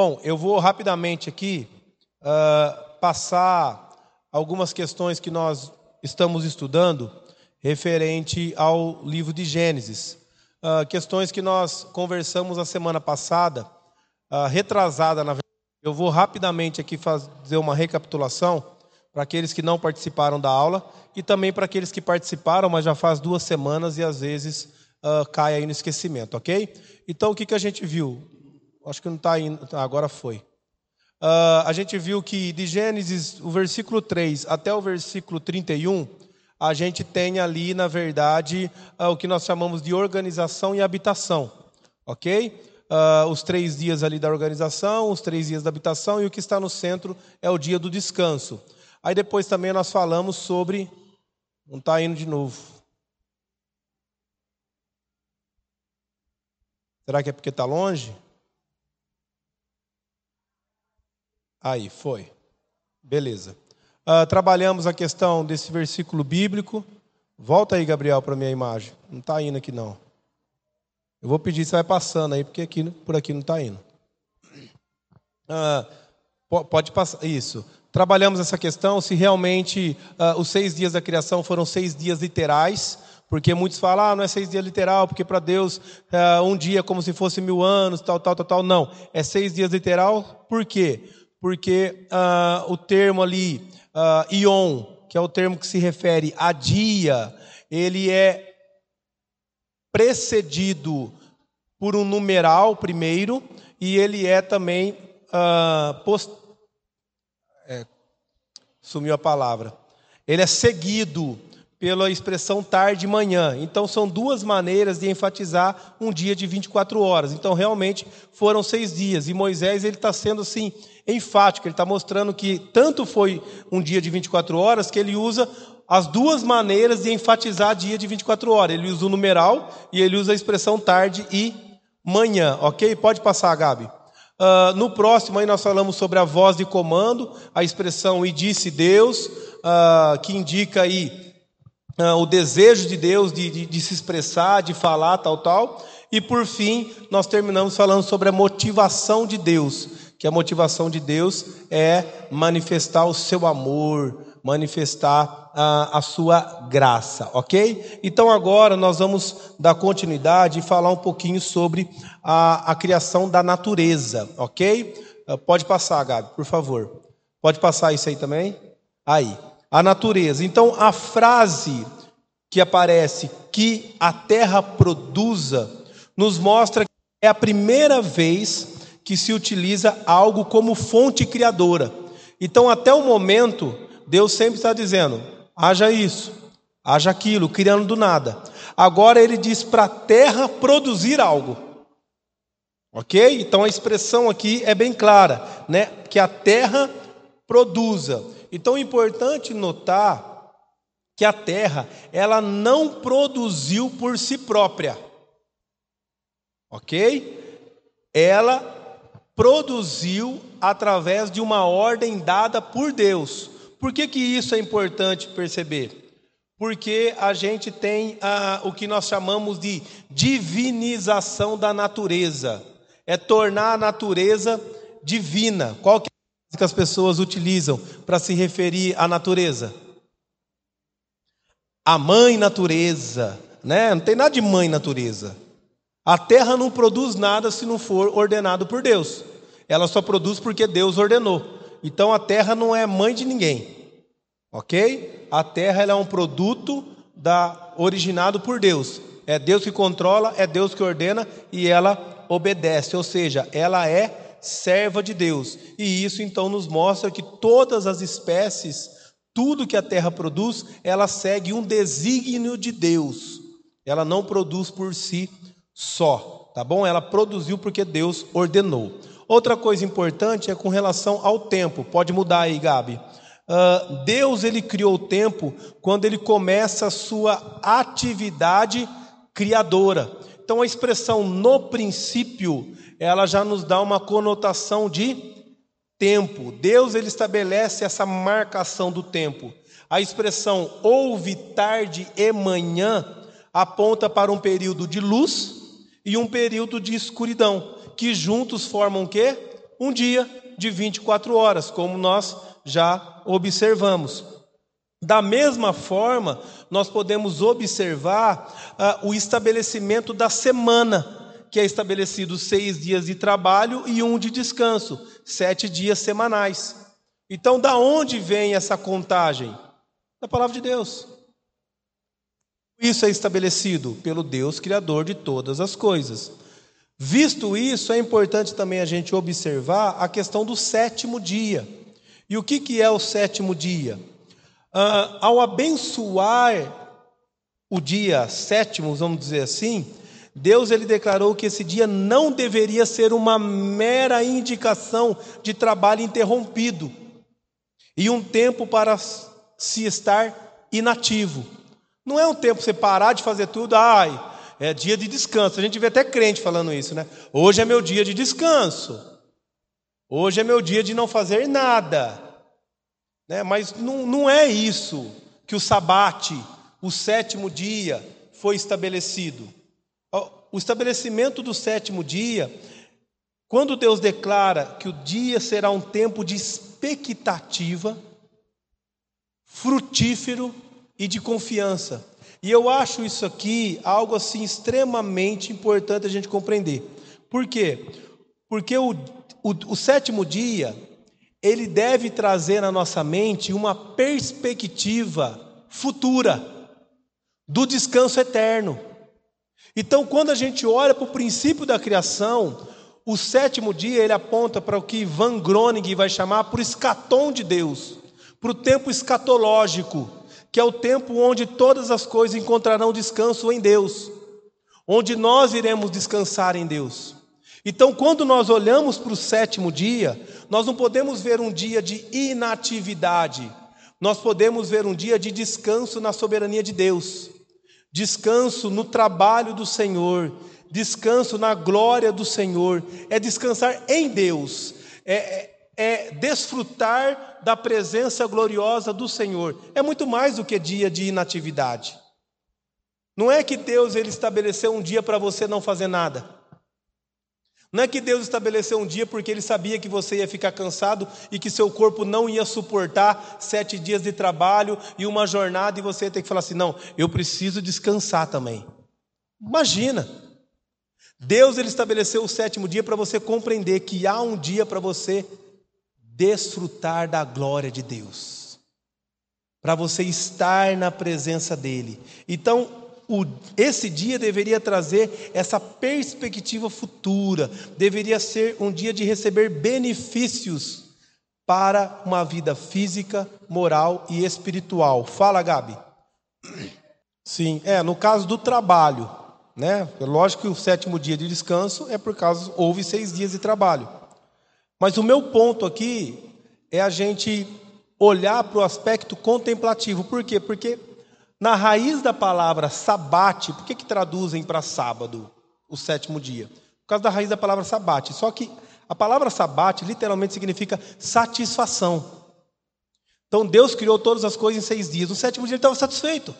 Bom, eu vou rapidamente aqui uh, passar algumas questões que nós estamos estudando referente ao livro de Gênesis. Uh, questões que nós conversamos a semana passada, uh, retrasada na verdade. Eu vou rapidamente aqui fazer uma recapitulação para aqueles que não participaram da aula e também para aqueles que participaram, mas já faz duas semanas e às vezes uh, cai aí no esquecimento, ok? Então o que, que a gente viu? Acho que não está indo, tá, agora foi. Uh, a gente viu que de Gênesis, o versículo 3 até o versículo 31, a gente tem ali, na verdade, uh, o que nós chamamos de organização e habitação, ok? Uh, os três dias ali da organização, os três dias da habitação, e o que está no centro é o dia do descanso. Aí depois também nós falamos sobre. Não está indo de novo. Será que é porque está longe? Aí, foi. Beleza. Uh, trabalhamos a questão desse versículo bíblico. Volta aí, Gabriel, para a minha imagem. Não está indo aqui, não. Eu vou pedir, você vai passando aí, porque aqui, por aqui não está indo. Uh, pode passar. Isso. Trabalhamos essa questão, se realmente uh, os seis dias da criação foram seis dias literais, porque muitos falam, ah, não é seis dias literal, porque para Deus uh, um dia é como se fosse mil anos, tal, tal, tal, tal. Não, é seis dias literal, por quê? Porque uh, o termo ali, uh, ion, que é o termo que se refere a dia, ele é precedido por um numeral primeiro, e ele é também uh, post sumiu a palavra. Ele é seguido pela expressão tarde e manhã. Então, são duas maneiras de enfatizar um dia de 24 horas. Então, realmente, foram seis dias. E Moisés ele está sendo assim enfático. Ele está mostrando que tanto foi um dia de 24 horas que ele usa as duas maneiras de enfatizar dia de 24 horas. Ele usa o numeral e ele usa a expressão tarde e manhã. Ok? Pode passar, Gabi. Uh, no próximo aí nós falamos sobre a voz de comando, a expressão e disse Deus, uh, que indica aí uh, o desejo de Deus de, de, de se expressar, de falar, tal, tal. E por fim, nós terminamos falando sobre a motivação de Deus, que a motivação de Deus é manifestar o seu amor, manifestar a, a, sua graça, ok? Então agora nós vamos dar continuidade e falar um pouquinho sobre a, a criação da natureza, ok? Uh, pode passar, Gabi, por favor. Pode passar isso aí também? Aí, a natureza. Então a frase que aparece que a terra produza nos mostra que é a primeira vez que se utiliza algo como fonte criadora. Então, até o momento, Deus sempre está dizendo: haja isso, haja aquilo, criando do nada. Agora ele diz para a terra produzir algo. Ok? Então a expressão aqui é bem clara, né? Que a terra produza. Então é importante notar que a terra, ela não produziu por si própria. Ok? Ela produziu através de uma ordem dada por Deus. Por que, que isso é importante perceber? Porque a gente tem ah, o que nós chamamos de divinização da natureza. É tornar a natureza divina. Qual que as pessoas utilizam para se referir à natureza? A mãe natureza, né? Não tem nada de mãe natureza. A terra não produz nada se não for ordenado por Deus. Ela só produz porque Deus ordenou. Então a terra não é mãe de ninguém. Ok? A terra é um produto da, originado por Deus. É Deus que controla, é Deus que ordena e ela obedece. Ou seja, ela é serva de Deus. E isso então nos mostra que todas as espécies, tudo que a terra produz, ela segue um desígnio de Deus. Ela não produz por si só, tá bom? Ela produziu porque Deus ordenou. Outra coisa importante é com relação ao tempo. Pode mudar aí, Gabi. Uh, Deus ele criou o tempo quando ele começa a sua atividade criadora. Então a expressão no princípio, ela já nos dá uma conotação de tempo. Deus ele estabelece essa marcação do tempo. A expressão houve tarde e manhã aponta para um período de luz e um período de escuridão que juntos formam o quê? um dia de 24 horas, como nós já observamos. Da mesma forma, nós podemos observar ah, o estabelecimento da semana, que é estabelecido seis dias de trabalho e um de descanso, sete dias semanais. Então, da onde vem essa contagem? Da palavra de Deus. Isso é estabelecido pelo Deus Criador de todas as coisas. Visto isso, é importante também a gente observar a questão do sétimo dia. E o que, que é o sétimo dia? Ah, ao abençoar o dia sétimo, vamos dizer assim, Deus ele declarou que esse dia não deveria ser uma mera indicação de trabalho interrompido e um tempo para se estar inativo. Não é um tempo você parar de fazer tudo, ai, é dia de descanso. A gente vê até crente falando isso, né? Hoje é meu dia de descanso. Hoje é meu dia de não fazer nada. Né? Mas não, não é isso que o sabate, o sétimo dia, foi estabelecido. O estabelecimento do sétimo dia, quando Deus declara que o dia será um tempo de expectativa, frutífero e de confiança. E eu acho isso aqui algo assim extremamente importante a gente compreender. Por quê? Porque o, o, o sétimo dia, ele deve trazer na nossa mente uma perspectiva futura do descanso eterno. Então, quando a gente olha para o princípio da criação, o sétimo dia ele aponta para o que Van Groningen vai chamar por escatom de Deus, para o tempo escatológico que é o tempo onde todas as coisas encontrarão descanso em Deus, onde nós iremos descansar em Deus. Então, quando nós olhamos para o sétimo dia, nós não podemos ver um dia de inatividade, nós podemos ver um dia de descanso na soberania de Deus, descanso no trabalho do Senhor, descanso na glória do Senhor, é descansar em Deus, é, é é desfrutar da presença gloriosa do Senhor. É muito mais do que dia de inatividade. Não é que Deus ele estabeleceu um dia para você não fazer nada. Não é que Deus estabeleceu um dia porque ele sabia que você ia ficar cansado e que seu corpo não ia suportar sete dias de trabalho e uma jornada e você ia ter que falar assim: não, eu preciso descansar também. Imagina. Deus ele estabeleceu o sétimo dia para você compreender que há um dia para você desfrutar da glória de Deus, para você estar na presença dEle. Então, o, esse dia deveria trazer essa perspectiva futura, deveria ser um dia de receber benefícios para uma vida física, moral e espiritual. Fala, Gabi. Sim, é, no caso do trabalho, né? Lógico que o sétimo dia de descanso é por causa houve seis dias de trabalho. Mas o meu ponto aqui é a gente olhar para o aspecto contemplativo. Por quê? Porque na raiz da palavra sabate, por que, que traduzem para sábado, o sétimo dia? Por causa da raiz da palavra sabate. Só que a palavra sabate literalmente significa satisfação. Então Deus criou todas as coisas em seis dias. No sétimo dia ele estava satisfeito.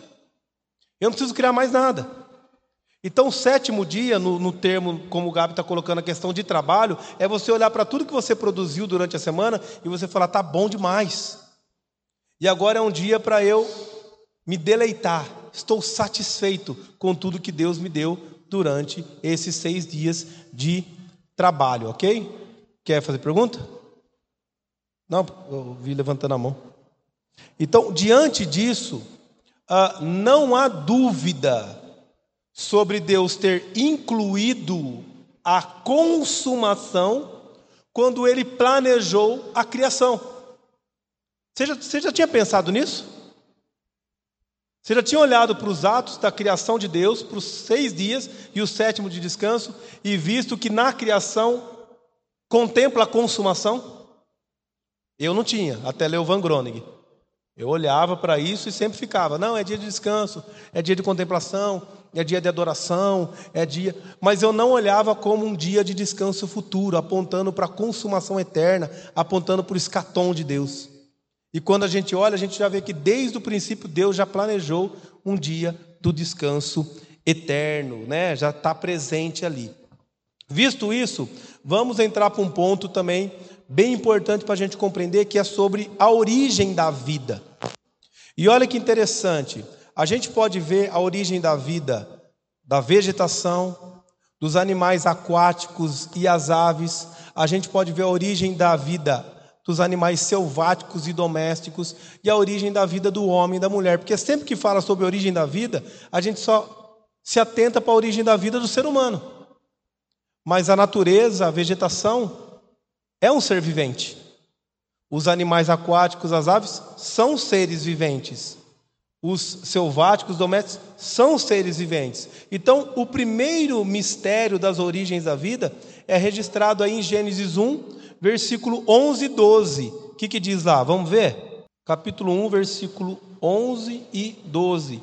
Eu não preciso criar mais nada. Então, o sétimo dia, no, no termo, como o Gabi está colocando a questão de trabalho, é você olhar para tudo que você produziu durante a semana e você falar, tá bom demais. E agora é um dia para eu me deleitar. Estou satisfeito com tudo que Deus me deu durante esses seis dias de trabalho, ok? Quer fazer pergunta? Não, eu vi levantando a mão. Então, diante disso, uh, não há dúvida sobre Deus ter incluído a consumação quando ele planejou a criação. Você já, você já tinha pensado nisso? Você já tinha olhado para os atos da criação de Deus, para os seis dias e o sétimo de descanso, e visto que na criação contempla a consumação? Eu não tinha, até ler o Van Groningen. Eu olhava para isso e sempre ficava, não, é dia de descanso, é dia de contemplação, é dia de adoração, é dia. Mas eu não olhava como um dia de descanso futuro, apontando para a consumação eterna, apontando para o escatom de Deus. E quando a gente olha, a gente já vê que desde o princípio Deus já planejou um dia do descanso eterno, né? já está presente ali. Visto isso, vamos entrar para um ponto também bem importante para a gente compreender, que é sobre a origem da vida. E olha que interessante, a gente pode ver a origem da vida da vegetação, dos animais aquáticos e as aves, a gente pode ver a origem da vida dos animais selváticos e domésticos e a origem da vida do homem e da mulher, porque sempre que fala sobre a origem da vida, a gente só se atenta para a origem da vida do ser humano. Mas a natureza, a vegetação, é um ser vivente. Os animais aquáticos, as aves, são seres viventes. Os selváticos, domésticos, são seres viventes. Então, o primeiro mistério das origens da vida é registrado aí em Gênesis 1, versículo 11 e 12. O que, que diz lá? Vamos ver? Capítulo 1, versículo 11 e 12.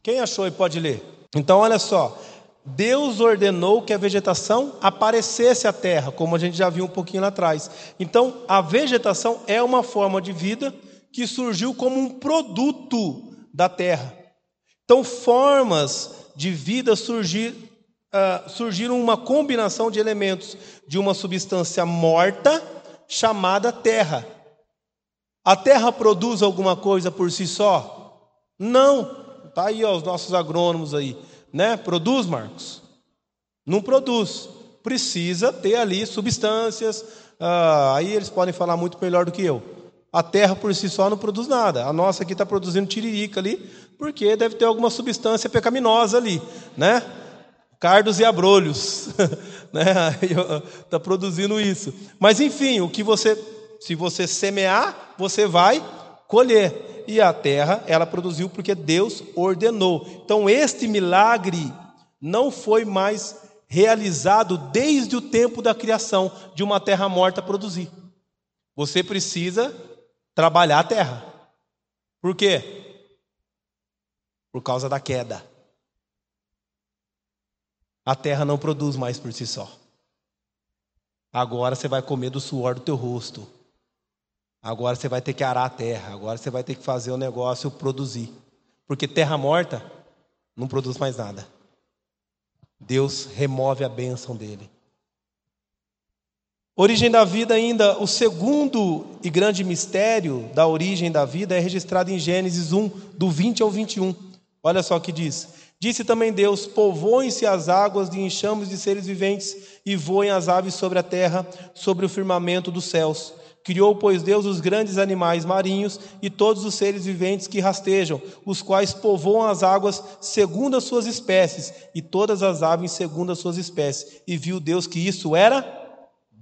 Quem achou e pode ler? Então, olha só. Deus ordenou que a vegetação aparecesse à terra, como a gente já viu um pouquinho lá atrás. Então, a vegetação é uma forma de vida que surgiu como um produto da terra. Então, formas de vida surgir, uh, surgiram uma combinação de elementos de uma substância morta chamada terra. A terra produz alguma coisa por si só? Não. Tá aí ó, os nossos agrônomos aí, né? Produz, Marcos? Não produz. Precisa ter ali substâncias. Uh, aí eles podem falar muito melhor do que eu. A terra por si só não produz nada. A nossa aqui está produzindo tiririca ali, porque deve ter alguma substância pecaminosa ali, né? cardos e abrolhos, né? Está produzindo isso. Mas enfim, o que você, se você semear, você vai colher. E a terra, ela produziu porque Deus ordenou. Então, este milagre não foi mais realizado desde o tempo da criação de uma terra morta produzir. Você precisa trabalhar a terra. Por quê? Por causa da queda a terra não produz mais por si só. Agora você vai comer do suor do teu rosto. Agora você vai ter que arar a terra. Agora você vai ter que fazer o negócio produzir. Porque terra morta não produz mais nada. Deus remove a bênção dele. Origem da vida, ainda, o segundo e grande mistério da origem da vida é registrado em Gênesis 1, do 20 ao 21. Olha só o que diz: Disse também Deus: Povoem-se as águas de enxames de seres viventes, e voem as aves sobre a terra, sobre o firmamento dos céus. Criou, pois, Deus os grandes animais marinhos e todos os seres viventes que rastejam, os quais povoam as águas segundo as suas espécies, e todas as aves segundo as suas espécies. E viu Deus que isso era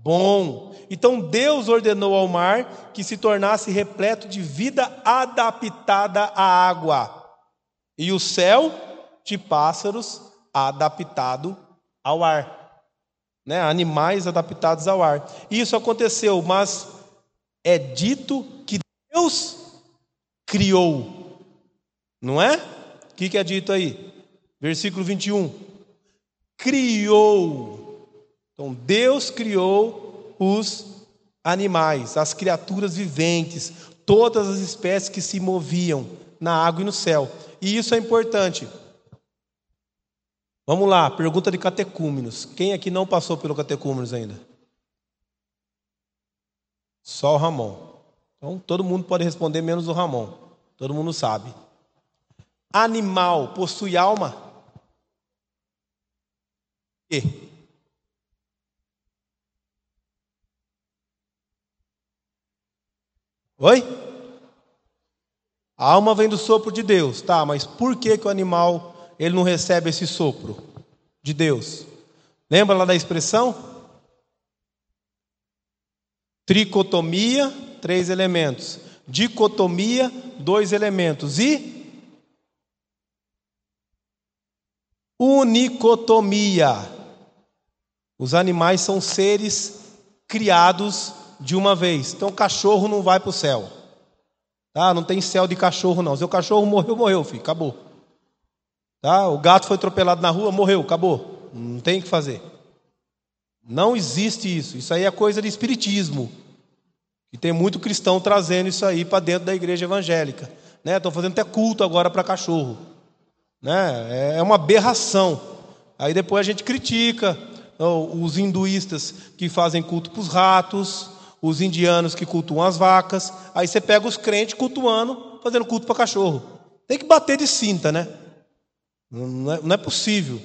bom. Então Deus ordenou ao mar que se tornasse repleto de vida adaptada à água. E o céu de pássaros adaptado ao ar, né? Animais adaptados ao ar. Isso aconteceu, mas é dito que Deus criou, não é? O que, é dito aí? Versículo 21. Criou. Então, Deus criou os animais, as criaturas viventes, todas as espécies que se moviam na água e no céu. E isso é importante. Vamos lá, pergunta de catecúmenos. Quem aqui não passou pelo catecúmenos ainda? Só o Ramon. Então, todo mundo pode responder, menos o Ramon. Todo mundo sabe. Animal possui alma? E? Oi? A alma vem do sopro de Deus, tá? Mas por que, que o animal ele não recebe esse sopro de Deus. Lembra lá da expressão? Tricotomia, três elementos. Dicotomia, dois elementos. E unicotomia. Os animais são seres criados de uma vez. Então, cachorro não vai para o céu. Tá? Não tem céu de cachorro, não. Se o cachorro morreu, morreu, filho. Acabou. Tá? O gato foi atropelado na rua, morreu, acabou. Não tem o que fazer. Não existe isso. Isso aí é coisa de espiritismo. E tem muito cristão trazendo isso aí para dentro da igreja evangélica. Estão né? fazendo até culto agora para cachorro. Né? É uma aberração. Aí depois a gente critica, os hinduístas que fazem culto para os ratos, os indianos que cultuam as vacas. Aí você pega os crentes cultuando, fazendo culto para cachorro. Tem que bater de cinta, né? Não é, não é possível.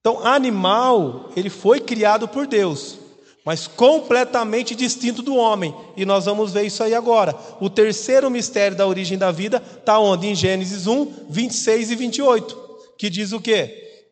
Então, animal, ele foi criado por Deus, mas completamente distinto do homem. E nós vamos ver isso aí agora. O terceiro mistério da origem da vida está onde? Em Gênesis 1, 26 e 28, que diz o quê?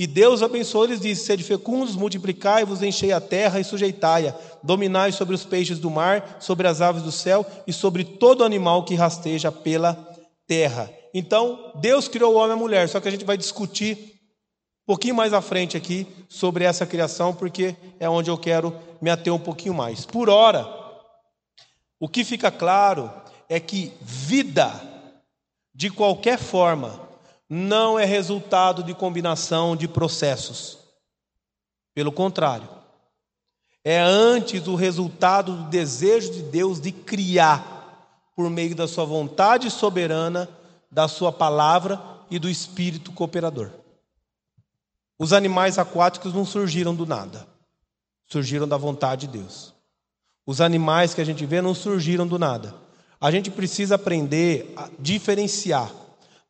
E Deus abençoou eles disse: Sede fecundos, multiplicai-vos, enchei a terra e sujeitai-a, dominai sobre os peixes do mar, sobre as aves do céu e sobre todo animal que rasteja pela terra. Então, Deus criou o homem e a mulher, só que a gente vai discutir um pouquinho mais à frente aqui sobre essa criação, porque é onde eu quero me ater um pouquinho mais. Por hora, o que fica claro é que vida, de qualquer forma, não é resultado de combinação de processos. Pelo contrário, é antes o resultado do desejo de Deus de criar, por meio da sua vontade soberana, da sua palavra e do espírito cooperador. Os animais aquáticos não surgiram do nada, surgiram da vontade de Deus. Os animais que a gente vê não surgiram do nada. A gente precisa aprender a diferenciar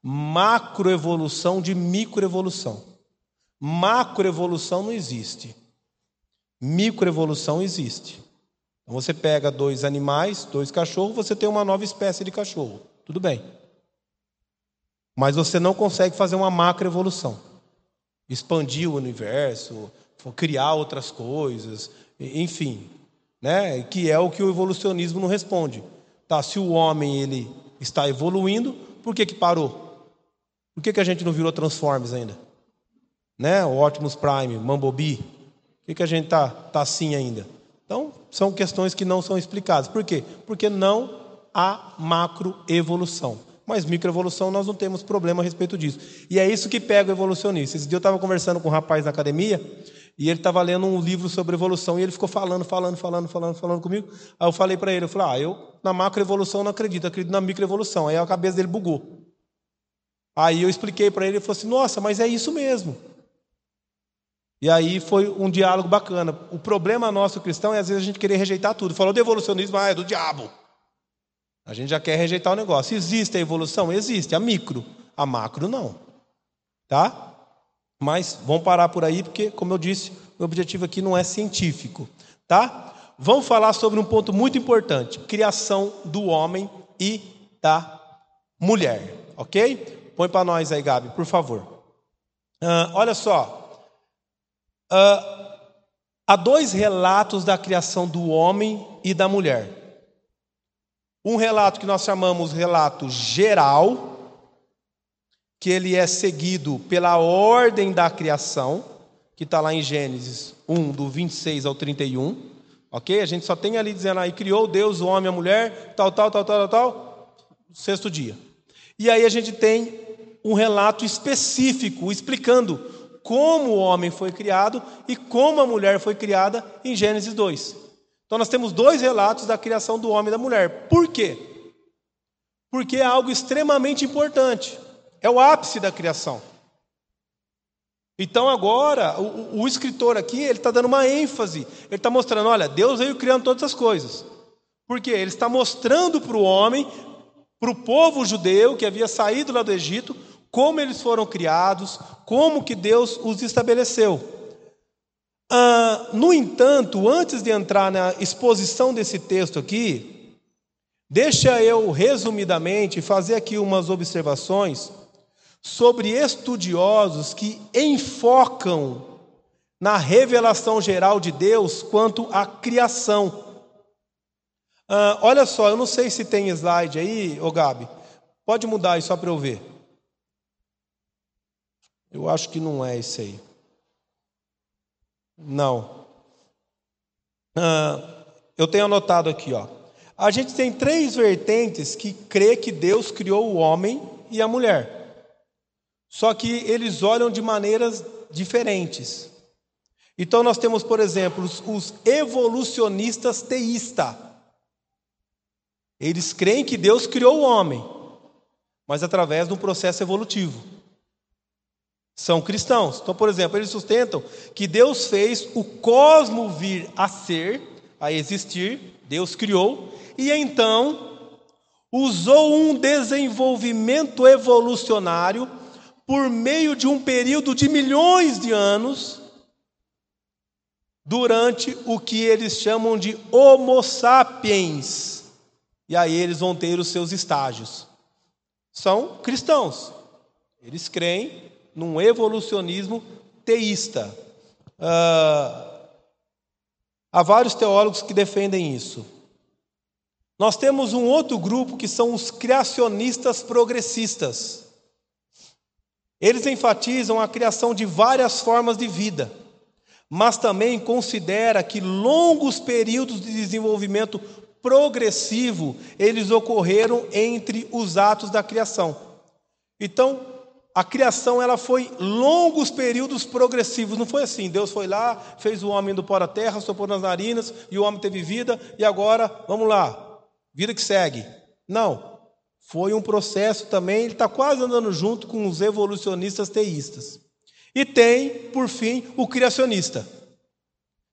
macroevolução de microevolução. Macroevolução não existe. Microevolução existe. Então você pega dois animais, dois cachorros, você tem uma nova espécie de cachorro. Tudo bem. Mas você não consegue fazer uma macroevolução. Expandir o universo, criar outras coisas, enfim, né? Que é o que o evolucionismo não responde. Tá, se o homem ele está evoluindo, por que que parou? Por que, que a gente não virou Transformers ainda? Né? O Optimus Prime, Mambobi. Por que, que a gente está tá assim ainda? Então, são questões que não são explicadas. Por quê? Porque não há macroevolução. Mas microevolução nós não temos problema a respeito disso. E é isso que pega o evolucionista. Esse dia eu estava conversando com um rapaz na academia e ele estava lendo um livro sobre evolução e ele ficou falando, falando, falando, falando, falando comigo. Aí eu falei para ele, eu falei, ah, eu na macroevolução não acredito, acredito na microevolução. Aí a cabeça dele bugou. Aí eu expliquei para ele e falou assim: Nossa, mas é isso mesmo. E aí foi um diálogo bacana. O problema nosso cristão é às vezes a gente querer rejeitar tudo. Falou de evolucionismo, ah, é do diabo. A gente já quer rejeitar o negócio. Existe a evolução? Existe. A micro. A macro, não. Tá? Mas vamos parar por aí, porque, como eu disse, o objetivo aqui não é científico. Tá? Vamos falar sobre um ponto muito importante: criação do homem e da mulher. Ok? Põe para nós aí, Gabi, por favor. Uh, olha só. Uh, há dois relatos da criação do homem e da mulher. Um relato que nós chamamos relato geral, que ele é seguido pela ordem da criação, que está lá em Gênesis 1, do 26 ao 31. Ok? A gente só tem ali dizendo aí, criou Deus o homem e a mulher, tal, tal, tal, tal, tal, tal, sexto dia. E aí a gente tem um relato específico explicando como o homem foi criado e como a mulher foi criada em Gênesis 2. Então nós temos dois relatos da criação do homem e da mulher. Por quê? Porque é algo extremamente importante. É o ápice da criação. Então agora, o, o escritor aqui, ele está dando uma ênfase. Ele está mostrando, olha, Deus veio criando todas as coisas. Por quê? Ele está mostrando para o homem, para o povo judeu que havia saído lá do Egito, como eles foram criados, como que Deus os estabeleceu. Ah, no entanto, antes de entrar na exposição desse texto aqui, deixa eu resumidamente fazer aqui umas observações sobre estudiosos que enfocam na revelação geral de Deus quanto à criação. Ah, olha só, eu não sei se tem slide aí, ô Gabi. Pode mudar aí só para eu ver. Eu acho que não é esse aí. Não. Ah, eu tenho anotado aqui, ó. A gente tem três vertentes que crê que Deus criou o homem e a mulher. Só que eles olham de maneiras diferentes. Então nós temos, por exemplo, os, os evolucionistas teístas. Eles creem que Deus criou o homem, mas através de um processo evolutivo. São cristãos. Então, por exemplo, eles sustentam que Deus fez o cosmo vir a ser, a existir, Deus criou, e então usou um desenvolvimento evolucionário por meio de um período de milhões de anos, durante o que eles chamam de Homo sapiens. E aí eles vão ter os seus estágios. São cristãos. Eles creem num evolucionismo teísta. Uh, há vários teólogos que defendem isso. Nós temos um outro grupo que são os criacionistas progressistas. Eles enfatizam a criação de várias formas de vida, mas também considera que longos períodos de desenvolvimento progressivo eles ocorreram entre os atos da criação. Então, a criação ela foi longos períodos progressivos, não foi assim. Deus foi lá, fez o homem do pó da terra, soprou nas narinas e o homem teve vida e agora, vamos lá, vida que segue. Não. Foi um processo também, ele está quase andando junto com os evolucionistas teístas. E tem, por fim, o criacionista,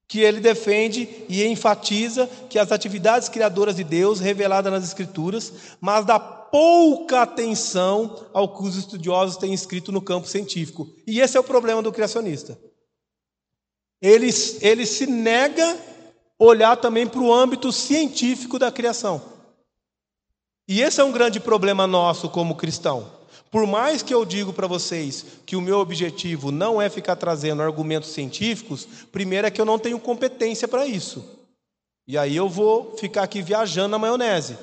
que ele defende e enfatiza que as atividades criadoras de Deus, reveladas nas Escrituras, mas dá pouca atenção ao que os estudiosos têm escrito no campo científico. E esse é o problema do criacionista. Ele, ele se nega olhar também para o âmbito científico da criação. E esse é um grande problema nosso como cristão. Por mais que eu digo para vocês que o meu objetivo não é ficar trazendo argumentos científicos, primeiro é que eu não tenho competência para isso. E aí eu vou ficar aqui viajando na maionese.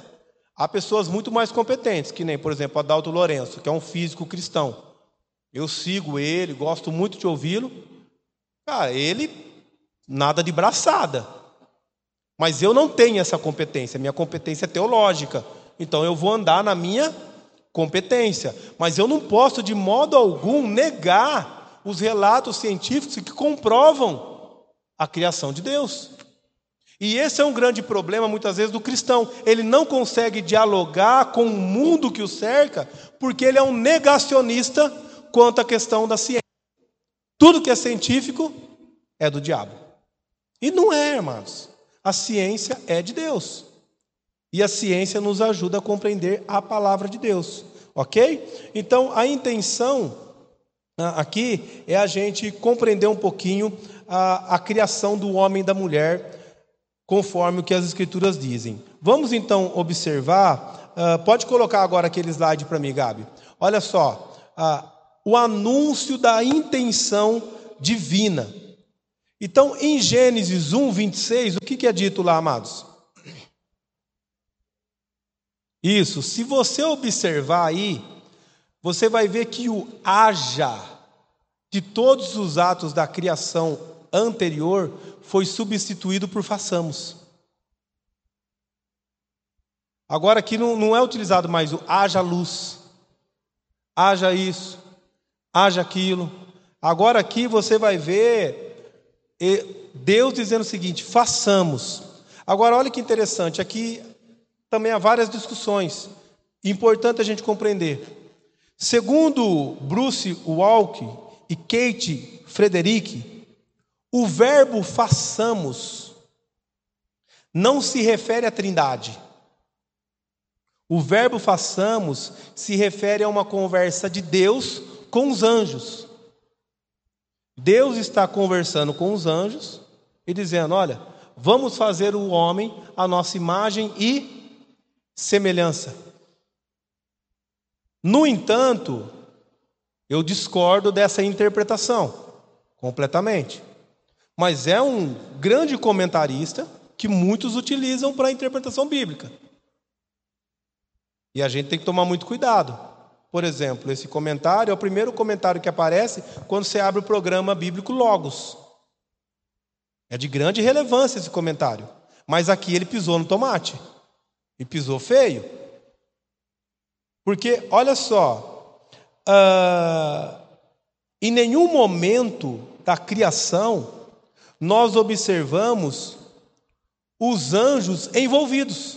Há pessoas muito mais competentes, que nem, por exemplo, Adalto Lourenço, que é um físico cristão. Eu sigo ele, gosto muito de ouvi-lo. Cara, ele nada de braçada. Mas eu não tenho essa competência, minha competência é teológica. Então eu vou andar na minha competência. Mas eu não posso, de modo algum, negar os relatos científicos que comprovam a criação de Deus. E esse é um grande problema, muitas vezes, do cristão. Ele não consegue dialogar com o mundo que o cerca, porque ele é um negacionista quanto à questão da ciência. Tudo que é científico é do diabo. E não é, irmãos. A ciência é de Deus. E a ciência nos ajuda a compreender a palavra de Deus. Ok? Então, a intenção ah, aqui é a gente compreender um pouquinho a, a criação do homem e da mulher, conforme o que as Escrituras dizem. Vamos então observar. Uh, pode colocar agora aquele slide para mim, Gabi. Olha só. Uh, o anúncio da intenção divina. Então, em Gênesis 1, 26, o que é dito lá, amados? Isso, se você observar aí, você vai ver que o haja de todos os atos da criação anterior foi substituído por façamos. Agora aqui não, não é utilizado mais o haja luz, haja isso, haja aquilo. Agora aqui você vai ver Deus dizendo o seguinte: façamos. Agora, olha que interessante, aqui também há várias discussões. Importante a gente compreender. Segundo Bruce Walk e Kate Frederick, o verbo façamos não se refere à Trindade. O verbo façamos se refere a uma conversa de Deus com os anjos. Deus está conversando com os anjos e dizendo: Olha, vamos fazer o homem a nossa imagem e semelhança. No entanto, eu discordo dessa interpretação completamente. Mas é um grande comentarista que muitos utilizam para a interpretação bíblica. E a gente tem que tomar muito cuidado. Por exemplo, esse comentário é o primeiro comentário que aparece quando você abre o programa bíblico Logos. É de grande relevância esse comentário. Mas aqui ele pisou no tomate. E pisou feio. Porque, olha só, uh, em nenhum momento da criação nós observamos os anjos envolvidos.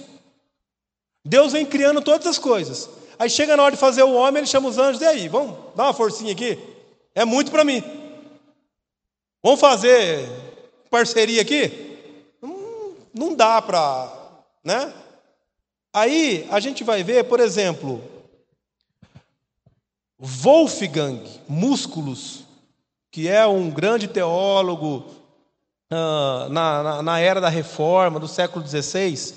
Deus vem criando todas as coisas. Aí chega na hora de fazer o homem, ele chama os anjos, e aí, vamos dar uma forcinha aqui? É muito para mim. Vamos fazer parceria aqui? Não, não dá para, né? Aí a gente vai ver, por exemplo, Wolfgang Músculos, que é um grande teólogo uh, na, na, na era da reforma do século XVI,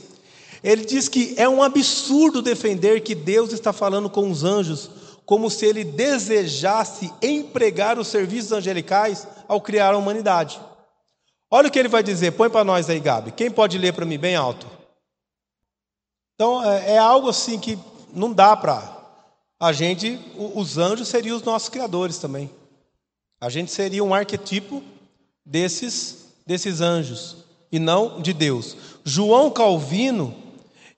ele diz que é um absurdo defender que Deus está falando com os anjos como se ele desejasse empregar os serviços angelicais ao criar a humanidade. Olha o que ele vai dizer, põe para nós aí, Gabi. Quem pode ler para mim bem alto? Então, é, é algo assim que não dá para. A gente, os anjos seriam os nossos criadores também. A gente seria um arquetipo desses, desses anjos e não de Deus. João Calvino,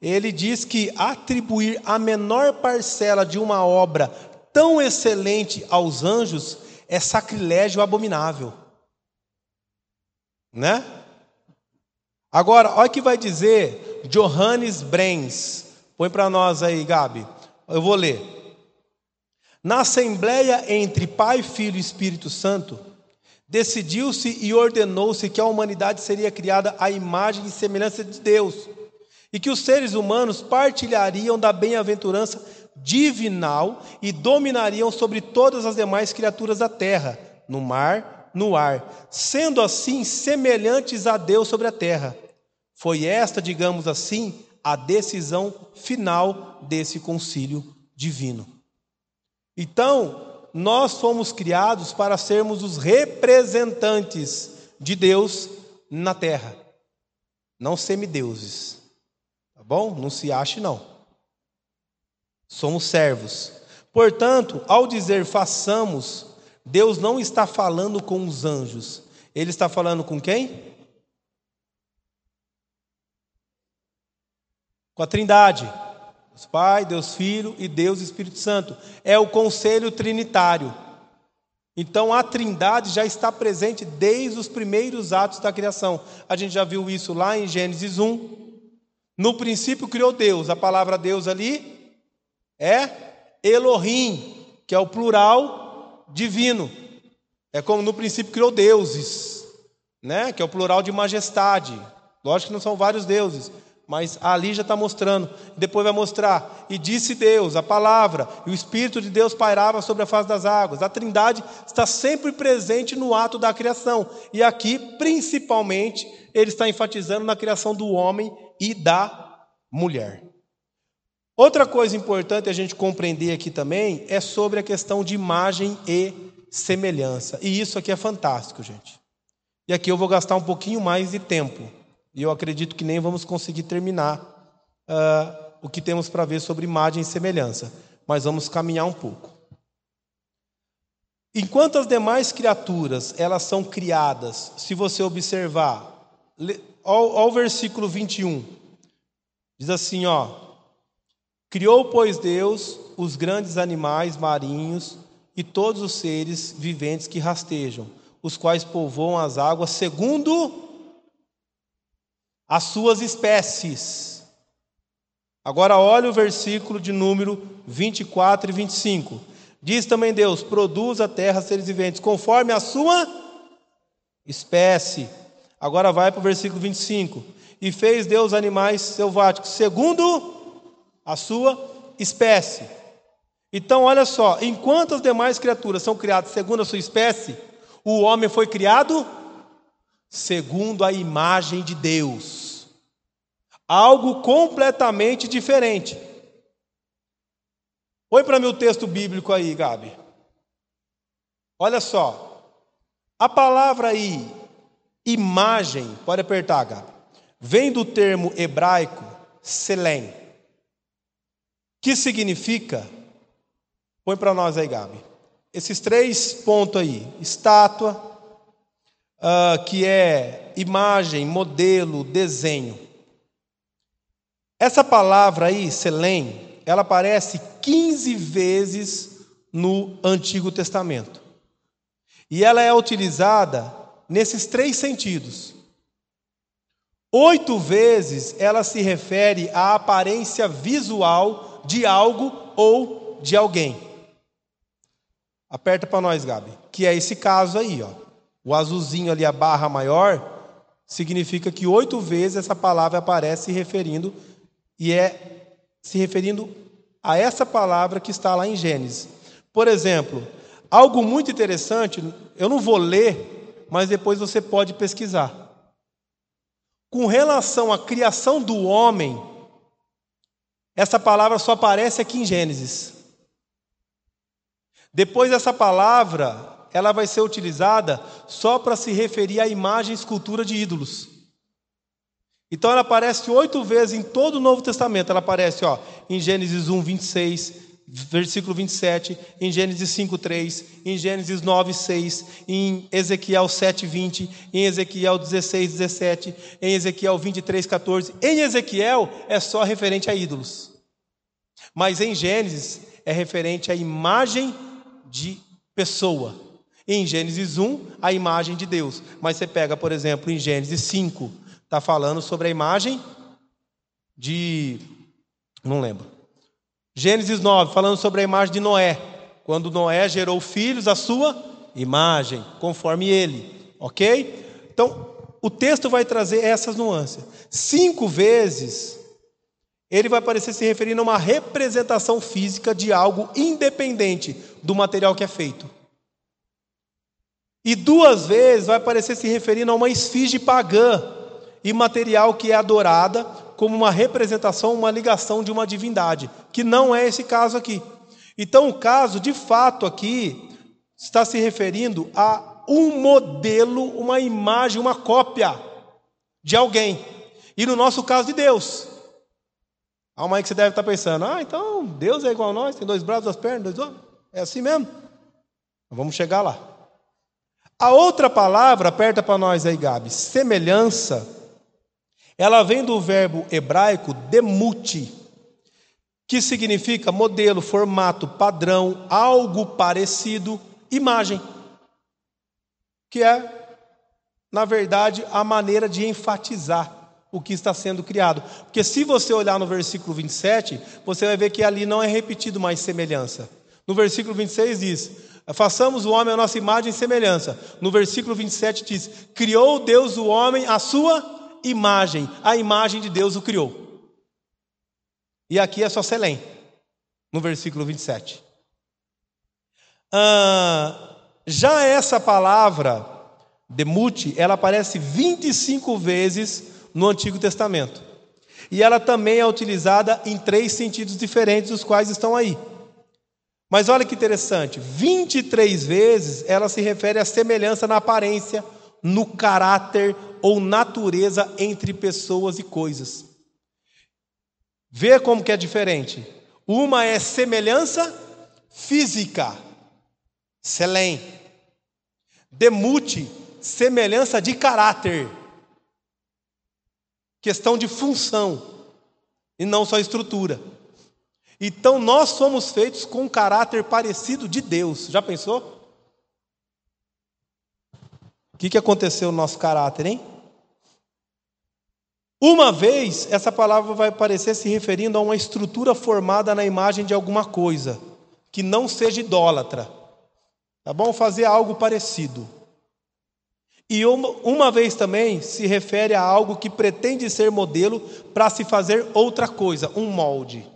ele diz que atribuir a menor parcela de uma obra tão excelente aos anjos é sacrilégio abominável. Né? Agora, olha o que vai dizer Johannes Brens. Põe para nós aí, Gabi. Eu vou ler. Na assembleia entre Pai, Filho e Espírito Santo, decidiu-se e ordenou-se que a humanidade seria criada à imagem e semelhança de Deus, e que os seres humanos partilhariam da bem-aventurança divinal e dominariam sobre todas as demais criaturas da terra, no mar, no ar, sendo assim semelhantes a Deus sobre a terra. Foi esta, digamos assim, a decisão final desse concílio divino. Então, nós fomos criados para sermos os representantes de Deus na terra, não semideuses. Tá bom? Não se ache, não. Somos servos. Portanto, ao dizer façamos Deus não está falando com os anjos, ele está falando com quem? Com a Trindade. Deus Pai, Deus Filho e Deus Espírito Santo. É o conselho trinitário. Então a Trindade já está presente desde os primeiros atos da criação. A gente já viu isso lá em Gênesis 1. No princípio criou Deus. A palavra Deus ali é Elohim, que é o plural divino. É como no princípio criou deuses, né? que é o plural de majestade. Lógico que não são vários deuses, mas ali já está mostrando. Depois vai mostrar. E disse Deus, a palavra, e o Espírito de Deus pairava sobre a face das águas. A Trindade está sempre presente no ato da criação. E aqui, principalmente, ele está enfatizando na criação do homem e da mulher. Outra coisa importante a gente compreender aqui também é sobre a questão de imagem e semelhança. E isso aqui é fantástico, gente. E aqui eu vou gastar um pouquinho mais de tempo. E eu acredito que nem vamos conseguir terminar uh, o que temos para ver sobre imagem e semelhança. Mas vamos caminhar um pouco. Enquanto as demais criaturas elas são criadas, se você observar, olha o versículo 21. Diz assim, ó, Criou, pois, Deus os grandes animais marinhos e todos os seres viventes que rastejam, os quais povoam as águas segundo as suas espécies. Agora olha o versículo de número 24 e 25. Diz também Deus: produz a terra seres viventes conforme a sua espécie. Agora vai para o versículo 25. E fez Deus animais selváticos segundo a sua espécie. Então, olha só: enquanto as demais criaturas são criadas segundo a sua espécie, o homem foi criado segundo a imagem de Deus. Algo completamente diferente. Põe para mim o texto bíblico aí, Gabi. Olha só. A palavra aí, imagem, pode apertar, Gabi, vem do termo hebraico selém que significa? Põe para nós aí, Gabi. Esses três pontos aí: estátua, uh, que é imagem, modelo, desenho. Essa palavra aí, selém, ela aparece 15 vezes no Antigo Testamento. E ela é utilizada nesses três sentidos. Oito vezes ela se refere à aparência visual de algo ou de alguém. Aperta para nós, Gabi. Que é esse caso aí, ó. O azulzinho ali, a barra maior, significa que oito vezes essa palavra aparece referindo e é se referindo a essa palavra que está lá em Gênesis. Por exemplo, algo muito interessante, eu não vou ler, mas depois você pode pesquisar. Com relação à criação do homem, essa palavra só aparece aqui em Gênesis. Depois essa palavra, ela vai ser utilizada só para se referir à imagem e escultura de ídolos. Então ela aparece oito vezes em todo o Novo Testamento. Ela aparece ó, em Gênesis 1, 26, versículo 27, em Gênesis 5, 3, em Gênesis 9, 6, em Ezequiel 7, 20, em Ezequiel 16, 17, em Ezequiel 23, 14. Em Ezequiel é só referente a ídolos. Mas em Gênesis é referente à imagem de pessoa. Em Gênesis 1, a imagem de Deus. Mas você pega, por exemplo, em Gênesis 5, Está falando sobre a imagem de. Não lembro. Gênesis 9, falando sobre a imagem de Noé. Quando Noé gerou filhos, a sua imagem, conforme ele. Ok? Então, o texto vai trazer essas nuances. Cinco vezes, ele vai parecer se referindo a uma representação física de algo independente do material que é feito. E duas vezes vai parecer se referindo a uma esfinge pagã e material que é adorada como uma representação, uma ligação de uma divindade, que não é esse caso aqui. Então, o caso, de fato, aqui está se referindo a um modelo, uma imagem, uma cópia de alguém. E no nosso caso, de Deus. Há uma aí que você deve estar pensando: ah, então Deus é igual a nós, tem dois braços, duas pernas, dois olhos. É assim mesmo? Vamos chegar lá. A outra palavra, aperta para nós aí, Gabi, semelhança ela vem do verbo hebraico demute, que significa modelo, formato, padrão, algo parecido, imagem. Que é, na verdade, a maneira de enfatizar o que está sendo criado. Porque se você olhar no versículo 27, você vai ver que ali não é repetido mais semelhança. No versículo 26 diz: Façamos o homem a nossa imagem e semelhança. No versículo 27 diz: Criou Deus o homem à sua imagem, a imagem de Deus o criou. E aqui é só Selém, no versículo 27. Ah, já essa palavra, demute, ela aparece 25 vezes no Antigo Testamento. E ela também é utilizada em três sentidos diferentes, os quais estão aí. Mas olha que interessante, 23 vezes ela se refere à semelhança na aparência, no caráter ou natureza entre pessoas e coisas. Vê como que é diferente. Uma é semelhança física, selém. Demute, semelhança de caráter. Questão de função e não só estrutura. Então nós somos feitos com um caráter parecido de Deus. Já pensou? que, que aconteceu no nosso caráter, hein? Uma vez, essa palavra vai parecer se referindo a uma estrutura formada na imagem de alguma coisa, que não seja idólatra. Tá bom? Fazer algo parecido. E uma, uma vez também se refere a algo que pretende ser modelo para se fazer outra coisa, um molde.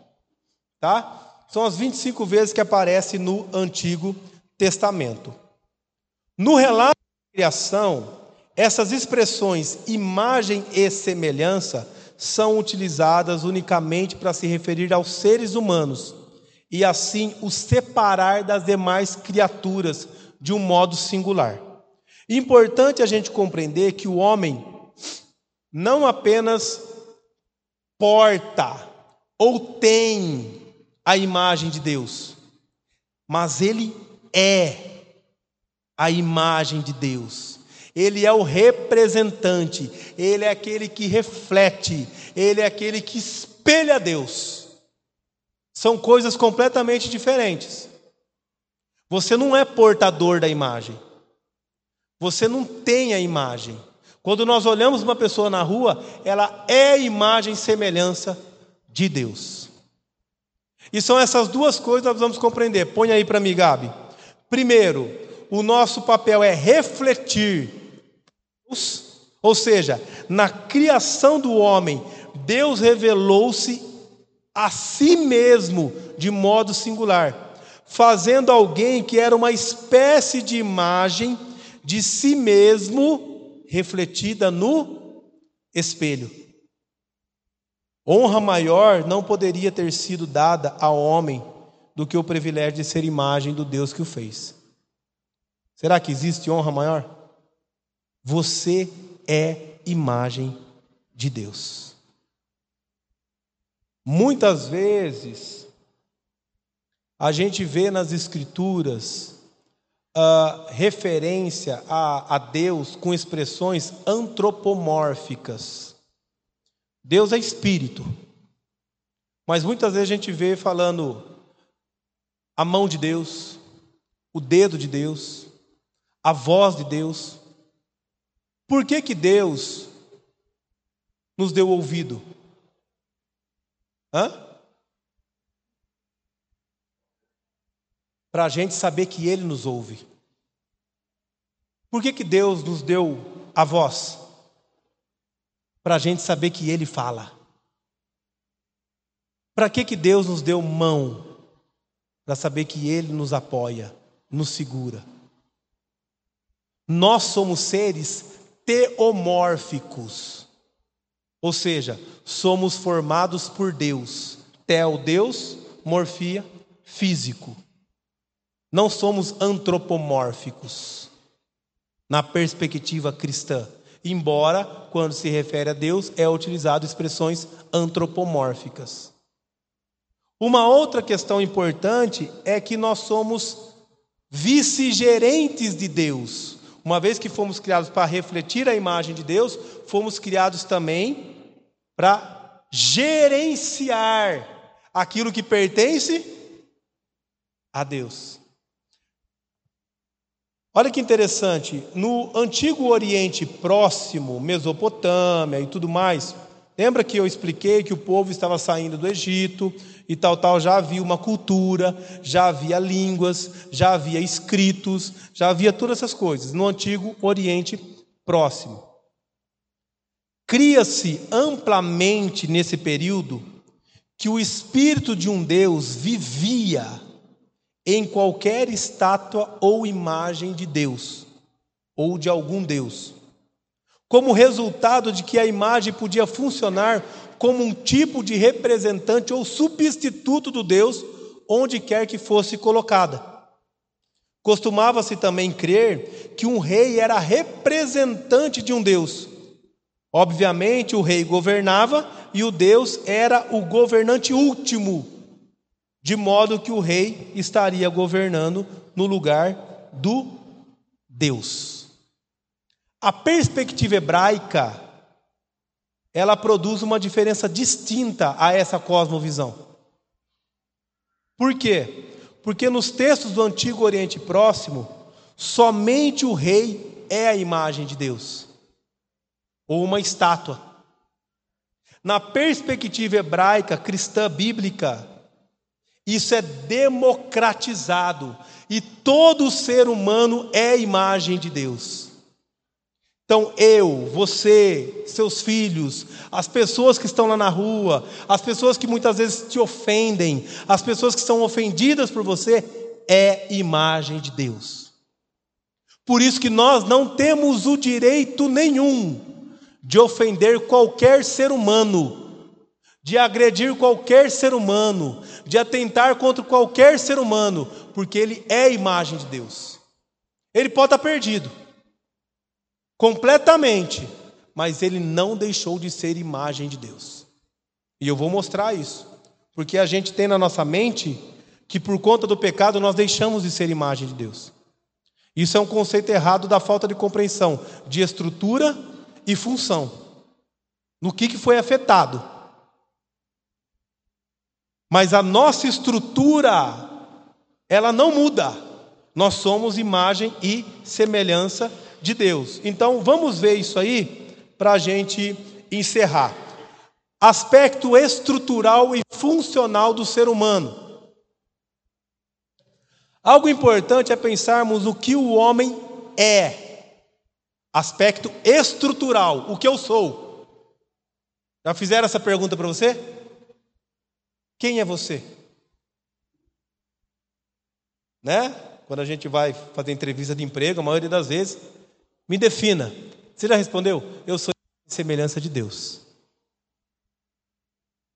Tá? São as 25 vezes que aparece no Antigo Testamento. No relato criação, essas expressões imagem e semelhança são utilizadas unicamente para se referir aos seres humanos e assim os separar das demais criaturas de um modo singular. Importante a gente compreender que o homem não apenas porta ou tem a imagem de Deus, mas ele é a imagem de Deus. Ele é o representante, ele é aquele que reflete, ele é aquele que espelha Deus. São coisas completamente diferentes. Você não é portador da imagem. Você não tem a imagem. Quando nós olhamos uma pessoa na rua, ela é imagem e semelhança de Deus. E são essas duas coisas que nós vamos compreender. Põe aí para mim, Gabi. Primeiro, o nosso papel é refletir, ou seja, na criação do homem, Deus revelou-se a si mesmo de modo singular, fazendo alguém que era uma espécie de imagem de si mesmo refletida no espelho. Honra maior não poderia ter sido dada ao homem do que o privilégio de ser imagem do Deus que o fez. Será que existe honra maior? Você é imagem de Deus. Muitas vezes, a gente vê nas Escrituras uh, referência a, a Deus com expressões antropomórficas. Deus é espírito, mas muitas vezes a gente vê falando a mão de Deus, o dedo de Deus, a voz de Deus. Por que que Deus nos deu ouvido? Para a gente saber que Ele nos ouve. Por que, que Deus nos deu a voz? Para a gente saber que Ele fala. Para que, que Deus nos deu mão? Para saber que Ele nos apoia, nos segura. Nós somos seres teomórficos. Ou seja, somos formados por Deus. Tel, Deus, morfia, físico. Não somos antropomórficos na perspectiva cristã. Embora, quando se refere a Deus, é utilizado expressões antropomórficas. Uma outra questão importante é que nós somos vice-gerentes de Deus. Uma vez que fomos criados para refletir a imagem de Deus, fomos criados também para gerenciar aquilo que pertence a Deus. Olha que interessante, no antigo Oriente Próximo, Mesopotâmia e tudo mais, lembra que eu expliquei que o povo estava saindo do Egito e tal, tal, já havia uma cultura, já havia línguas, já havia escritos, já havia todas essas coisas no antigo Oriente Próximo. Cria-se amplamente nesse período que o espírito de um Deus vivia em qualquer estátua ou imagem de Deus, ou de algum Deus, como resultado de que a imagem podia funcionar como um tipo de representante ou substituto do Deus, onde quer que fosse colocada. Costumava-se também crer que um rei era representante de um Deus Obviamente, o rei governava e o Deus era o governante último, de modo que o rei estaria governando no lugar do Deus. A perspectiva hebraica ela produz uma diferença distinta a essa cosmovisão. Por quê? Porque nos textos do Antigo Oriente Próximo, somente o rei é a imagem de Deus ou uma estátua. Na perspectiva hebraica, cristã bíblica, isso é democratizado e todo ser humano é imagem de Deus. Então, eu, você, seus filhos, as pessoas que estão lá na rua, as pessoas que muitas vezes te ofendem, as pessoas que são ofendidas por você, é imagem de Deus. Por isso que nós não temos o direito nenhum de ofender qualquer ser humano, de agredir qualquer ser humano, de atentar contra qualquer ser humano, porque ele é imagem de Deus. Ele pode estar perdido, completamente, mas ele não deixou de ser imagem de Deus. E eu vou mostrar isso, porque a gente tem na nossa mente que por conta do pecado nós deixamos de ser imagem de Deus. Isso é um conceito errado da falta de compreensão de estrutura e função. No que, que foi afetado? Mas a nossa estrutura, ela não muda. Nós somos imagem e semelhança de Deus. Então, vamos ver isso aí para a gente encerrar. Aspecto estrutural e funcional do ser humano. Algo importante é pensarmos o que o homem é. Aspecto estrutural, o que eu sou. Já fizeram essa pergunta para você? Quem é você? Né? Quando a gente vai fazer entrevista de emprego, a maioria das vezes, me defina. Você já respondeu? Eu sou semelhança de Deus.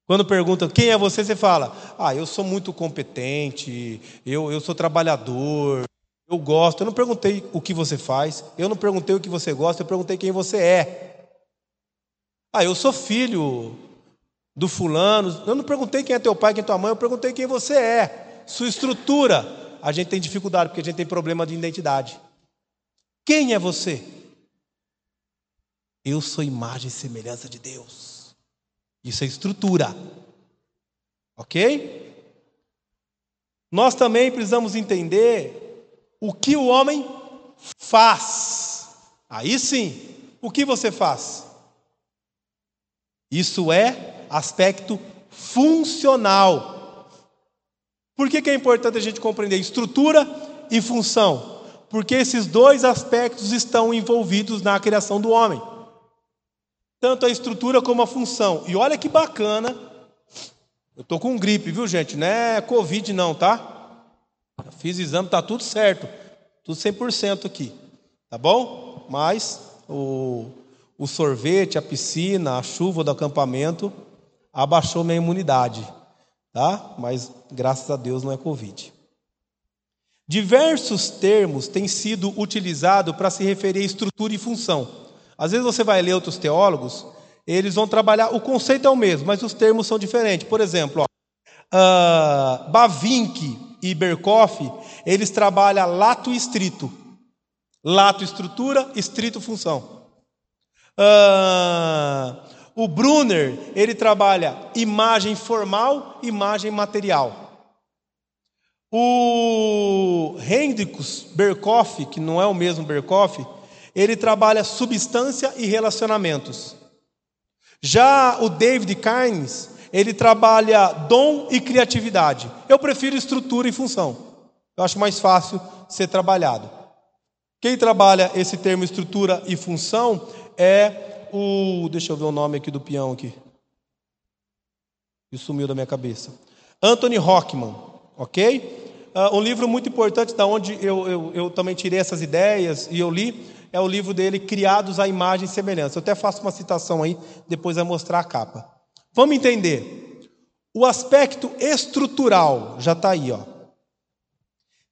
Quando perguntam quem é você, você fala: Ah, eu sou muito competente, eu, eu sou trabalhador, eu gosto. Eu não perguntei o que você faz, eu não perguntei o que você gosta, eu perguntei quem você é. Ah, eu sou filho do fulano. Eu não perguntei quem é teu pai, quem é tua mãe, eu perguntei quem você é. Sua estrutura. A gente tem dificuldade porque a gente tem problema de identidade. Quem é você? Eu sou imagem e semelhança de Deus. Isso é estrutura. Ok? Nós também precisamos entender o que o homem faz. Aí sim, o que você faz? Isso é aspecto funcional. Por que, que é importante a gente compreender estrutura e função? Porque esses dois aspectos estão envolvidos na criação do homem tanto a estrutura como a função. E olha que bacana. Eu tô com gripe, viu, gente? Não é Covid não, tá? fiz exame, tá tudo certo. Tudo 100% aqui. Tá bom? Mas o, o sorvete, a piscina, a chuva do acampamento abaixou minha imunidade, tá? Mas graças a Deus não é Covid. Diversos termos têm sido utilizados para se referir a estrutura e função. Às vezes você vai ler outros teólogos, eles vão trabalhar, o conceito é o mesmo, mas os termos são diferentes. Por exemplo, uh, Bavinck e Berkoff, eles trabalham lato e estrito. Lato, estrutura, estrito, função. Uh, o Brunner, ele trabalha imagem formal, imagem material. O Hendricks Berkoff, que não é o mesmo Berkoff, ele trabalha substância e relacionamentos. Já o David Carnes, ele trabalha dom e criatividade. Eu prefiro estrutura e função. Eu acho mais fácil ser trabalhado. Quem trabalha esse termo estrutura e função é o. Deixa eu ver o nome aqui do peão aqui. Isso sumiu da minha cabeça. Anthony Hockman, ok? Uh, um livro muito importante, da onde eu, eu, eu também tirei essas ideias e eu li, é o livro dele, Criados à Imagem e Semelhança. Eu até faço uma citação aí, depois vai mostrar a capa. Vamos entender. O aspecto estrutural, já está aí, ó.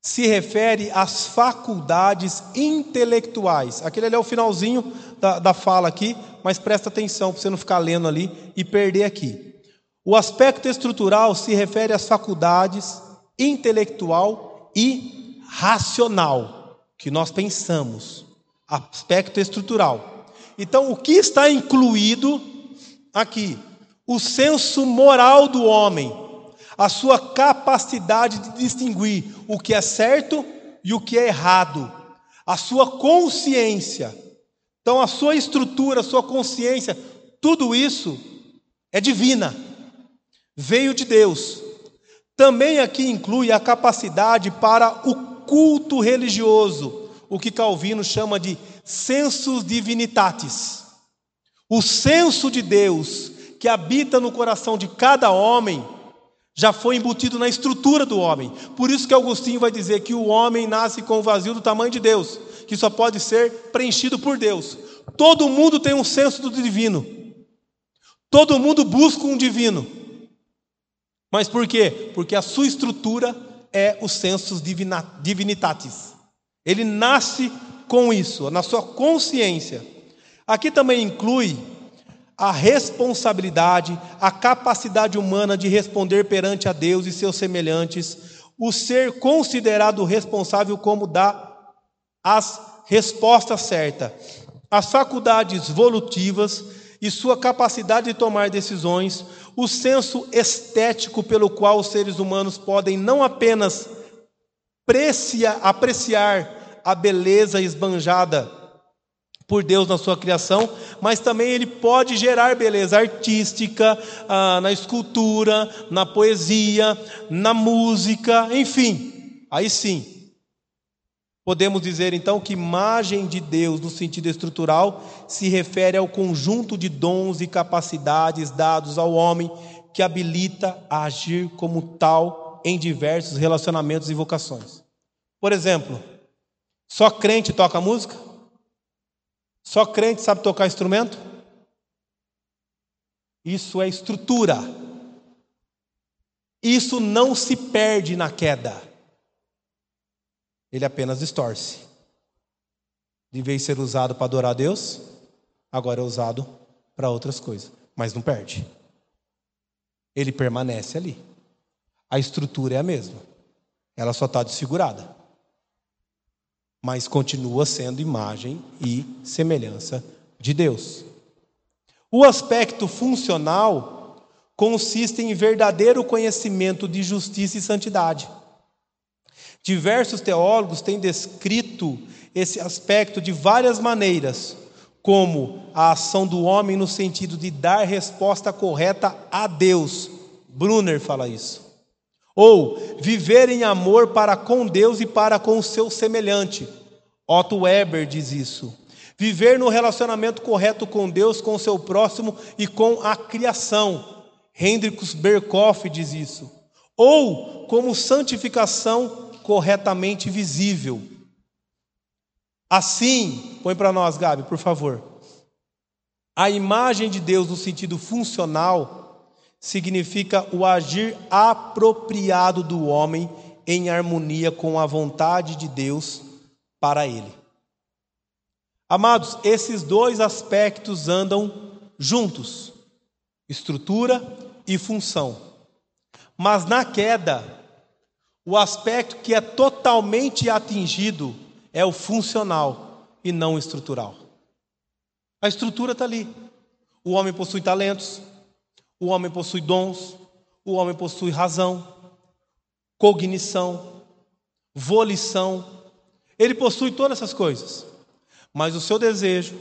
Se refere às faculdades intelectuais. Aquele ali é o finalzinho da, da fala aqui, mas presta atenção para você não ficar lendo ali e perder aqui. O aspecto estrutural se refere às faculdades intelectual e racional, que nós pensamos aspecto estrutural. Então, o que está incluído aqui? O senso moral do homem, a sua capacidade de distinguir o que é certo e o que é errado, a sua consciência. Então, a sua estrutura, a sua consciência, tudo isso é divina, veio de Deus. Também aqui inclui a capacidade para o culto religioso o que Calvino chama de sensus divinitatis. O senso de Deus que habita no coração de cada homem já foi embutido na estrutura do homem. Por isso que Agostinho vai dizer que o homem nasce com o vazio do tamanho de Deus, que só pode ser preenchido por Deus. Todo mundo tem um senso do divino. Todo mundo busca um divino. Mas por quê? Porque a sua estrutura é o sensus divinitatis. Ele nasce com isso, na sua consciência. Aqui também inclui a responsabilidade, a capacidade humana de responder perante a Deus e seus semelhantes, o ser considerado responsável como dá as respostas certas, as faculdades volutivas e sua capacidade de tomar decisões, o senso estético pelo qual os seres humanos podem não apenas apreciar a beleza esbanjada por Deus na sua criação, mas também ele pode gerar beleza artística ah, na escultura, na poesia, na música, enfim. Aí sim, Podemos dizer então que imagem de Deus, no sentido estrutural, se refere ao conjunto de dons e capacidades dados ao homem que habilita a agir como tal em diversos relacionamentos e vocações. Por exemplo, só crente toca música? Só crente sabe tocar instrumento? Isso é estrutura. Isso não se perde na queda. Ele apenas distorce. De vez de ser usado para adorar a Deus, agora é usado para outras coisas, mas não perde. Ele permanece ali. A estrutura é a mesma. Ela só está desfigurada mas continua sendo imagem e semelhança de Deus. O aspecto funcional consiste em verdadeiro conhecimento de justiça e santidade. Diversos teólogos têm descrito esse aspecto de várias maneiras, como a ação do homem no sentido de dar resposta correta a Deus. Brunner fala isso. Ou viver em amor para com Deus e para com o seu semelhante. Otto Weber diz isso. Viver no relacionamento correto com Deus, com o seu próximo e com a criação. Hendrikus Berkoff diz isso. Ou como santificação corretamente visível. Assim, põe para nós, Gabi, por favor. A imagem de Deus no sentido funcional significa o agir apropriado do homem em harmonia com a vontade de Deus para ele. Amados, esses dois aspectos andam juntos: estrutura e função. Mas na queda, o aspecto que é totalmente atingido é o funcional e não o estrutural. A estrutura está ali. O homem possui talentos, o homem possui dons, o homem possui razão, cognição, volição. Ele possui todas essas coisas. Mas o seu desejo,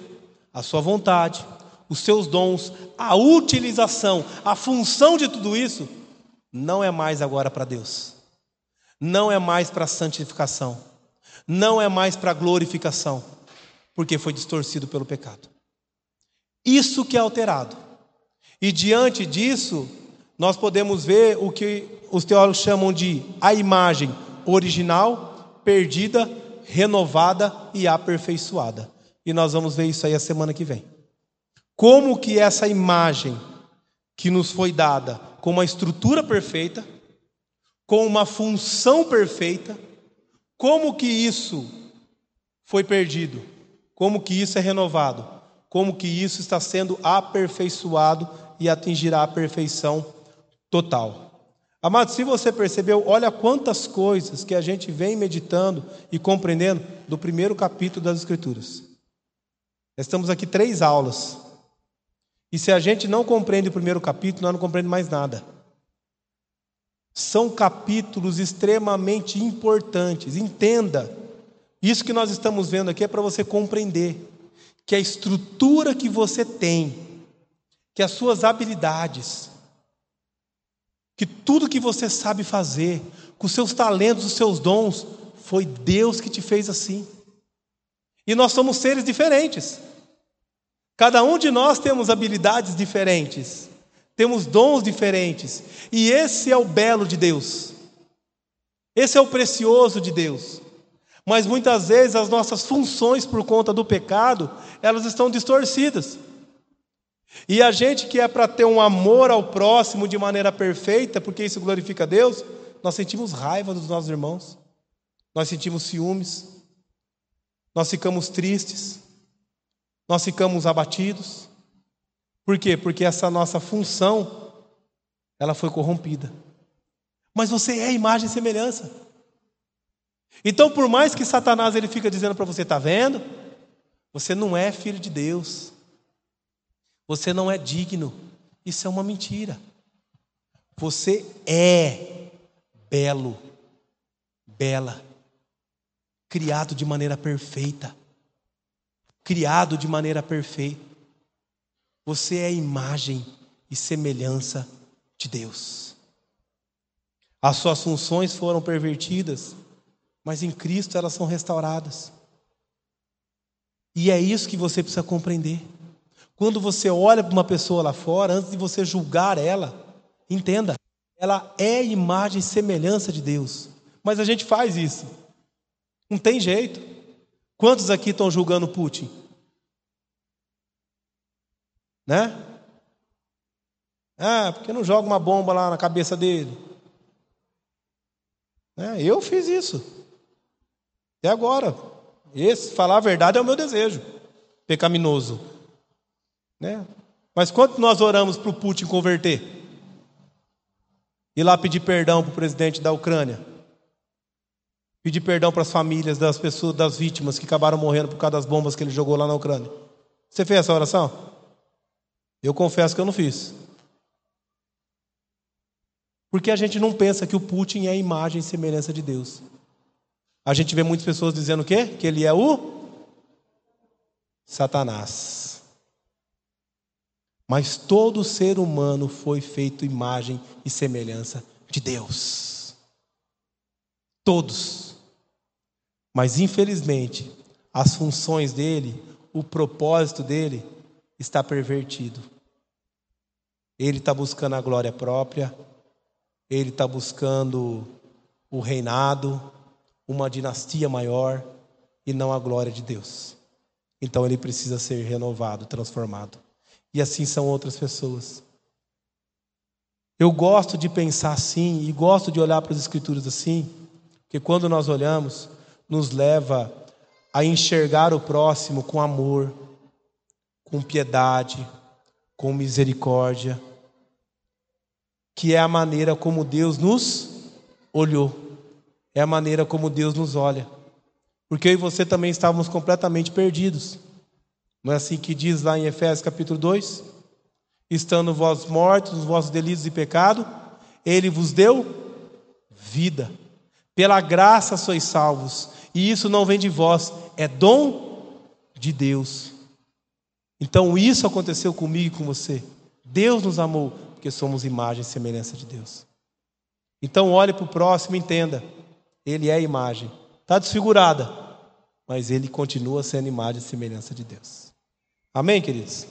a sua vontade, os seus dons, a utilização, a função de tudo isso, não é mais agora para Deus. Não é mais para santificação. Não é mais para glorificação. Porque foi distorcido pelo pecado. Isso que é alterado. E diante disso, nós podemos ver o que os teólogos chamam de a imagem original, perdida, renovada e aperfeiçoada. E nós vamos ver isso aí a semana que vem. Como que essa imagem que nos foi dada com uma estrutura perfeita, com uma função perfeita, como que isso foi perdido? Como que isso é renovado? Como que isso está sendo aperfeiçoado e atingirá a perfeição total. Amado, se você percebeu, olha quantas coisas que a gente vem meditando e compreendendo do primeiro capítulo das Escrituras. Estamos aqui três aulas. E se a gente não compreende o primeiro capítulo, nós não compreendemos mais nada. São capítulos extremamente importantes. Entenda. Isso que nós estamos vendo aqui é para você compreender que a estrutura que você tem que as suas habilidades, que tudo que você sabe fazer, com os seus talentos, os seus dons, foi Deus que te fez assim. E nós somos seres diferentes. Cada um de nós temos habilidades diferentes, temos dons diferentes, e esse é o belo de Deus. Esse é o precioso de Deus. Mas muitas vezes as nossas funções por conta do pecado, elas estão distorcidas. E a gente que é para ter um amor ao próximo de maneira perfeita, porque isso glorifica a Deus, nós sentimos raiva dos nossos irmãos, nós sentimos ciúmes, nós ficamos tristes, nós ficamos abatidos. Por quê? Porque essa nossa função, ela foi corrompida. Mas você é imagem e semelhança. Então, por mais que Satanás ele fica dizendo para você, está vendo? Você não é filho de Deus. Você não é digno. Isso é uma mentira. Você é belo, bela, criado de maneira perfeita. Criado de maneira perfeita. Você é imagem e semelhança de Deus. As suas funções foram pervertidas, mas em Cristo elas são restauradas. E é isso que você precisa compreender. Quando você olha para uma pessoa lá fora, antes de você julgar ela, entenda, ela é imagem e semelhança de Deus. Mas a gente faz isso. Não tem jeito. Quantos aqui estão julgando Putin? Né? Ah, porque não joga uma bomba lá na cabeça dele? É, eu fiz isso. Até agora. Esse, falar a verdade, é o meu desejo pecaminoso. Né? Mas quanto nós oramos para o Putin converter? Ir lá pedir perdão para o presidente da Ucrânia? Pedir perdão para as famílias das pessoas, das vítimas que acabaram morrendo por causa das bombas que ele jogou lá na Ucrânia? Você fez essa oração? Eu confesso que eu não fiz. Porque a gente não pensa que o Putin é a imagem e semelhança de Deus. A gente vê muitas pessoas dizendo o quê? Que ele é o Satanás. Mas todo ser humano foi feito imagem e semelhança de Deus. Todos. Mas infelizmente, as funções dele, o propósito dele está pervertido. Ele está buscando a glória própria, ele está buscando o reinado, uma dinastia maior e não a glória de Deus. Então ele precisa ser renovado, transformado. E assim são outras pessoas. Eu gosto de pensar assim e gosto de olhar para as Escrituras assim, porque quando nós olhamos, nos leva a enxergar o próximo com amor, com piedade, com misericórdia, que é a maneira como Deus nos olhou é a maneira como Deus nos olha. Porque eu e você também estávamos completamente perdidos. Não é assim que diz lá em Efésios capítulo 2? Estando vós mortos nos vossos delitos e pecado, ele vos deu vida. Pela graça sois salvos, e isso não vem de vós, é dom de Deus. Então isso aconteceu comigo e com você. Deus nos amou, porque somos imagem e semelhança de Deus. Então olhe para o próximo e entenda. Ele é a imagem. Está desfigurada, mas ele continua sendo imagem e semelhança de Deus. Amém, queridos?